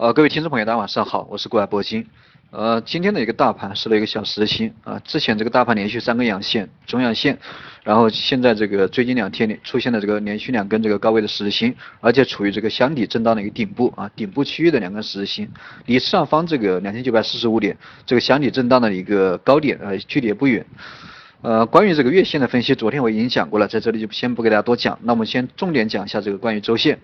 呃，各位听众朋友，大家晚上好，我是国海铂金。呃，今天的一个大盘是了一个小实心啊，之前这个大盘连续三根阳线，中阳线，然后现在这个最近两天里出现了这个连续两根这个高位的实心，而且处于这个箱体震荡的一个顶部啊，顶部区域的两根实心，离上方这个两千九百四十五点这个箱体震荡的一个高点呃距离也不远。呃，关于这个月线的分析，昨天我已经讲过了，在这里就先不给大家多讲，那我们先重点讲一下这个关于周线。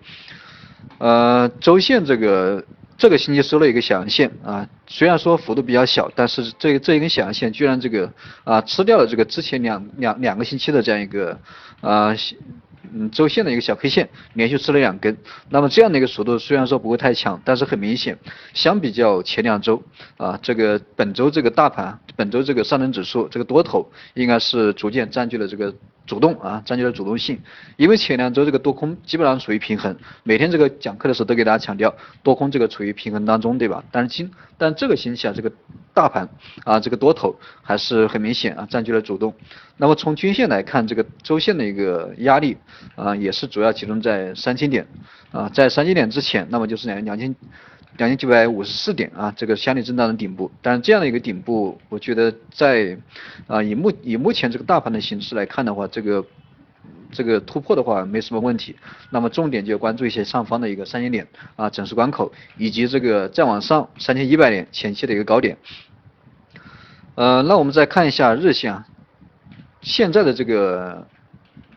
呃，周线这个这个星期收了一个小阳线啊，虽然说幅度比较小，但是这这一根小阳线居然这个啊吃掉了这个之前两两两个星期的这样一个啊嗯周线的一个小 K 线，连续吃了两根。那么这样的一个速度虽然说不会太强，但是很明显，相比较前两周啊，这个本周这个大盘，本周这个上证指数这个多头应该是逐渐占据了这个。主动啊，占据了主动性，因为前两周这个多空基本上处于平衡，每天这个讲课的时候都给大家强调多空这个处于平衡当中，对吧？但是今但这个星期啊，这个大盘啊，这个多头还是很明显啊，占据了主动。那么从均线来看，这个周线的一个压力啊，也是主要集中在三千点啊，在三千点之前，那么就是两两千。两千九百五十四点啊，这个箱体震荡的顶部，但是这样的一个顶部，我觉得在啊以目以目前这个大盘的形势来看的话，这个这个突破的话没什么问题。那么重点就要关注一些上方的一个三千点啊整数关口，以及这个再往上三千一百点前期的一个高点。呃，那我们再看一下日线啊，现在的这个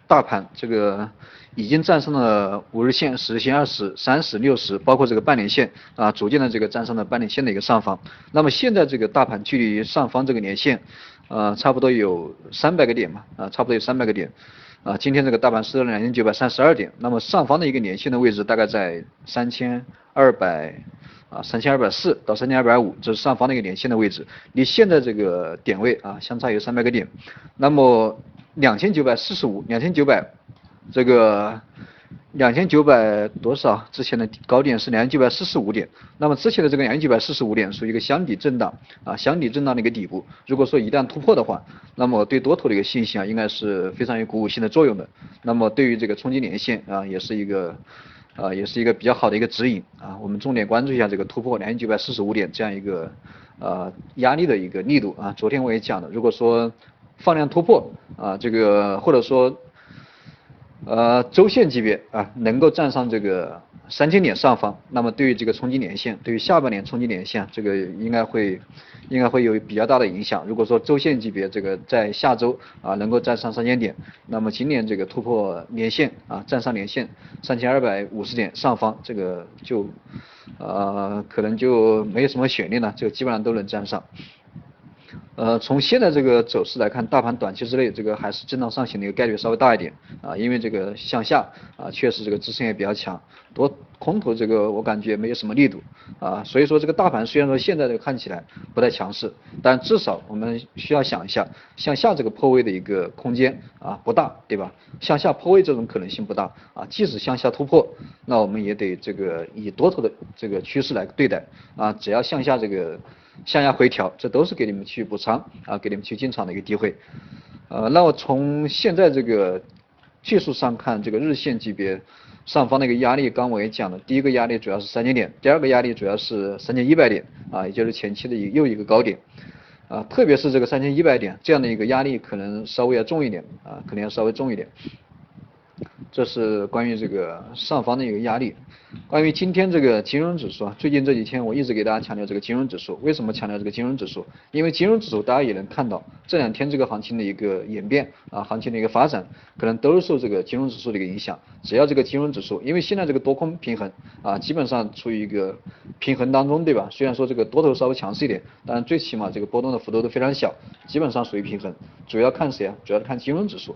大盘这个。已经站上了五日线、十日线、二十、三十、六十，包括这个半年线啊，逐渐的这个站上了半年线的一个上方。那么现在这个大盘距离上方这个年线，呃，差不多有三百个点嘛，啊，差不多有三百个点。啊，今天这个大盘是两千九百三十二点，那么上方的一个年线的位置大概在三千二百啊，三千二百四到三千二百五，这是上方的一个年线的位置，离现在这个点位啊，相差有三百个点。那么两千九百四十五，两千九百。这个两千九百多少？之前的高点是两千九百四十五点。那么之前的这个两千九百四十五点属于一个箱底震荡啊，箱底震荡的一个底部。如果说一旦突破的话，那么对多头的一个信心啊，应该是非常有鼓舞性的作用的。那么对于这个冲击年线啊，也是一个啊，也是一个比较好的一个指引啊。我们重点关注一下这个突破两千九百四十五点这样一个呃压力的一个力度啊。昨天我也讲了，如果说放量突破啊，这个或者说。呃，周线级别啊，能够站上这个三千点上方，那么对于这个冲击年线，对于下半年冲击年线，这个应该会，应该会有比较大的影响。如果说周线级别这个在下周啊能够站上三千点，那么今年这个突破年线啊，站上年线三千二百五十点上方，这个就呃可能就没有什么悬念了，就基本上都能站上。呃，从现在这个走势来看，大盘短期之内这个还是震荡上行的一个概率稍微大一点啊，因为这个向下啊，确实这个支撑也比较强，多空头这个我感觉没有什么力度啊，所以说这个大盘虽然说现在这个看起来不太强势，但至少我们需要想一下向下这个破位的一个空间啊不大，对吧？向下破位这种可能性不大啊，即使向下突破，那我们也得这个以多头的这个趋势来对待啊，只要向下这个。向下回调，这都是给你们去补仓啊，给你们去进场的一个机会。呃，那我从现在这个技术上看，这个日线级别上方的一个压力，刚我也讲了，第一个压力主要是三千点，第二个压力主要是三千一百点啊，也就是前期的一又一个高点啊，特别是这个三千一百点这样的一个压力，可能稍微要重一点啊，可能要稍微重一点。这是关于这个上方的一个压力。关于今天这个金融指数啊，最近这几天我一直给大家强调这个金融指数。为什么强调这个金融指数？因为金融指数大家也能看到这两天这个行情的一个演变啊，行情的一个发展，可能都是受这个金融指数的一个影响。只要这个金融指数，因为现在这个多空平衡啊，基本上处于一个平衡当中，对吧？虽然说这个多头稍微强势一点，但最起码这个波动的幅度都非常小，基本上属于平衡。主要看谁啊？主要看金融指数。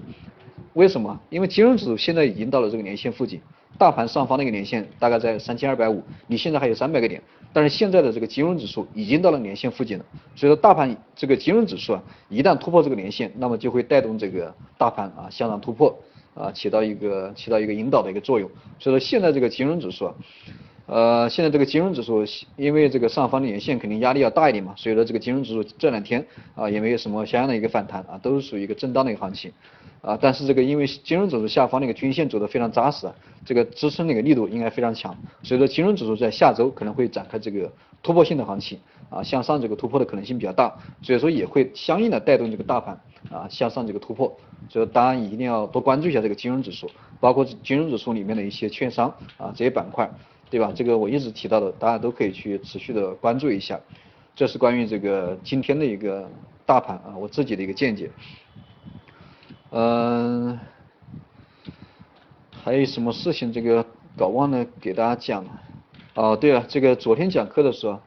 为什么？因为金融指数现在已经到了这个年线附近，大盘上方那个年线大概在三千二百五，你现在还有三百个点，但是现在的这个金融指数已经到了年线附近了，所以说大盘这个金融指数啊，一旦突破这个年线，那么就会带动这个大盘啊向上突破啊，起到一个起到一个引导的一个作用。所以说现在这个金融指数啊，呃，现在这个金融指数因为这个上方的年线肯定压力要大一点嘛，所以说这个金融指数这两天啊也没有什么相应的一个反弹啊，都是属于一个震荡的一个行情。啊，但是这个因为金融指数下方那个均线走得非常扎实啊，这个支撑那个力度应该非常强，所以说金融指数在下周可能会展开这个突破性的行情啊，向上这个突破的可能性比较大，所以说也会相应的带动这个大盘啊向上这个突破，所以说大家一定要多关注一下这个金融指数，包括金融指数里面的一些券商啊这些板块，对吧？这个我一直提到的，大家都可以去持续的关注一下，这是关于这个今天的一个大盘啊我自己的一个见解。嗯，还有什么事情这个搞忘了给大家讲？哦，对了，这个昨天讲课的时候，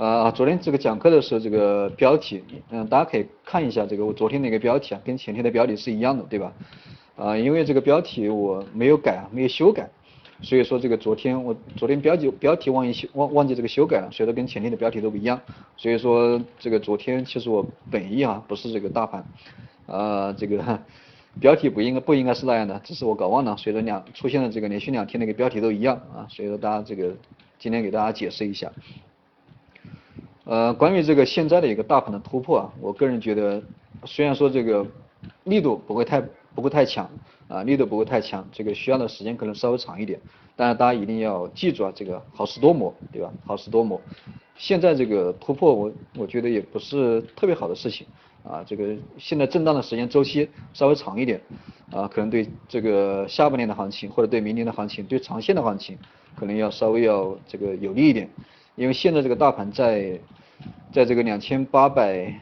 啊，昨天这个讲课的时候这个标题，嗯，大家可以看一下这个我昨天的一个标题啊，跟前天的标题是一样的，对吧？啊，因为这个标题我没有改啊，没有修改，所以说这个昨天我昨天标题标题忘记忘忘记这个修改了，所以说跟前天的标题都不一样，所以说这个昨天其实我本意啊不是这个大盘。啊，这个 标题不应该不应该是那样的，只是我搞忘了。所以说两出现了这个连续两天的一个标题都一样啊，所以说大家这个今天给大家解释一下。呃，关于这个现在的一个大盘的突破啊，我个人觉得虽然说这个力度不会太不会太强啊，力度不会太强，这个需要的时间可能稍微长一点，但是大家一定要记住啊，这个好事多磨，对吧？好事多磨。现在这个突破我我觉得也不是特别好的事情。啊，这个现在震荡的时间周期稍微长一点，啊，可能对这个下半年的行情或者对明年的行情，对长线的行情，可能要稍微要这个有利一点，因为现在这个大盘在，在这个两千八百，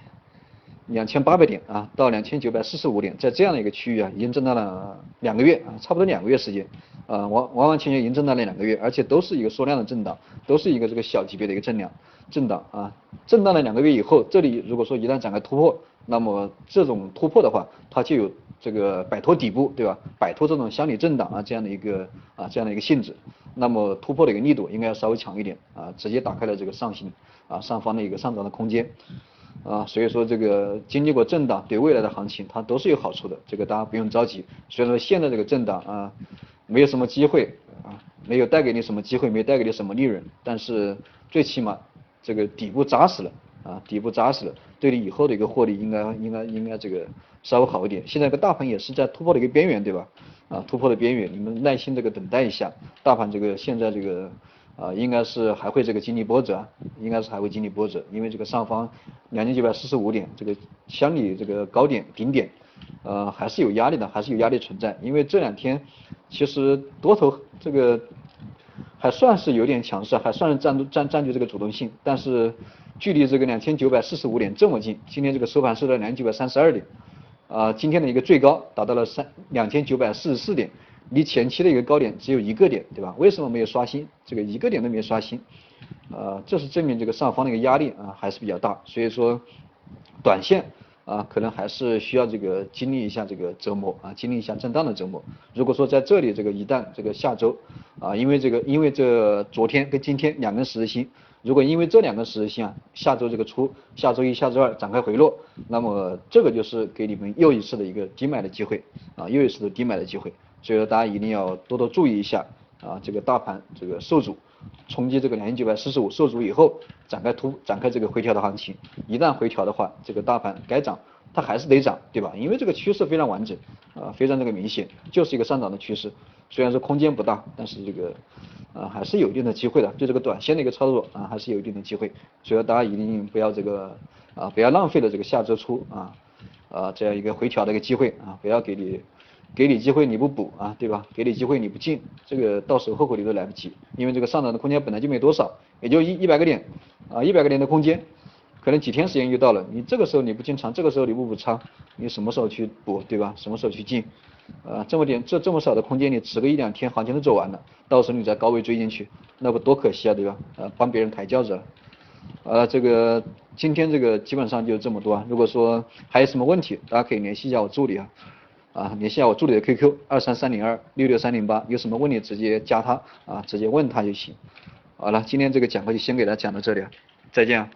两千八百点啊，到两千九百四十五点，在这样的一个区域啊，已经震荡了两个月啊，差不多两个月时间，啊，完完完全全已经震荡了两个月，而且都是一个缩量的震荡，都是一个这个小级别的一个震量震荡啊，震荡了两个月以后，这里如果说一旦展开突破。那么这种突破的话，它就有这个摆脱底部，对吧？摆脱这种箱体震荡啊这样的一个啊这样的一个性质。那么突破的一个力度应该要稍微强一点啊，直接打开了这个上行啊上方的一个上涨的空间啊。所以说这个经历过震荡，对未来的行情它都是有好处的，这个大家不用着急。所以说现在这个震荡啊，没有什么机会啊，没有带给你什么机会，没有带给你什么利润，但是最起码这个底部扎实了。啊，底部扎实了，对你以后的一个获利应该应该应该这个稍微好一点。现在个大盘也是在突破的一个边缘，对吧？啊，突破的边缘，你们耐心这个等待一下。大盘这个现在这个啊，应该是还会这个经历波折，应该是还会经历波折，因为这个上方两千九百四十五点这个相离这个高点顶点，呃，还是有压力的，还是有压力存在。因为这两天其实多头这个还算是有点强势，还算是占占占据这个主动性，但是。距离这个两千九百四十五点这么近，今天这个收盘收到两千九百三十二点，啊，今天的一个最高达到了三两千九百四十四点，离前期的一个高点只有一个点，对吧？为什么没有刷新？这个一个点都没有刷新，啊，这是证明这个上方的一个压力啊还是比较大，所以说，短线啊可能还是需要这个经历一下这个折磨啊，经历一下震荡的折磨。如果说在这里这个一旦这个下周啊，因为这个因为这昨天跟今天两根十字星。如果因为这两个十字星啊，下周这个初，下周一、下周二展开回落，那么这个就是给你们又一次的一个低买的机会啊，又一次的低买的机会，所以说大家一定要多多注意一下啊，这个大盘这个受阻，冲击这个两千九百四十五受阻以后，展开突展开这个回调的行情，一旦回调的话，这个大盘该涨它还是得涨，对吧？因为这个趋势非常完整啊，非常这个明显，就是一个上涨的趋势，虽然说空间不大，但是这个。啊，还是有一定的机会的，对这个短线的一个操作啊，还是有一定的机会，所以大家一定不要这个啊，不要浪费了这个下周初啊啊这样一个回调的一个机会啊，不要给你给你机会你不补啊，对吧？给你机会你不进，这个到时候后悔你都来不及，因为这个上涨的空间本来就没多少，也就一一百个点啊，一百个点的空间，可能几天时间就到了，你这个时候你不进场，这个时候你不补仓，你什么时候去补，对吧？什么时候去进？啊，这么点这这么少的空间，你迟个一两天，行情都走完了，到时候你再高位追进去，那不多可惜啊，对吧？啊，帮别人抬轿子了。啊，这个今天这个基本上就这么多啊。如果说还有什么问题，大家可以联系一下我助理啊，啊，联系一下我助理的 QQ 二三三零二六六三零八，有什么问题直接加他啊，直接问他就行。好了，今天这个讲课就先给大家讲到这里啊，再见。啊。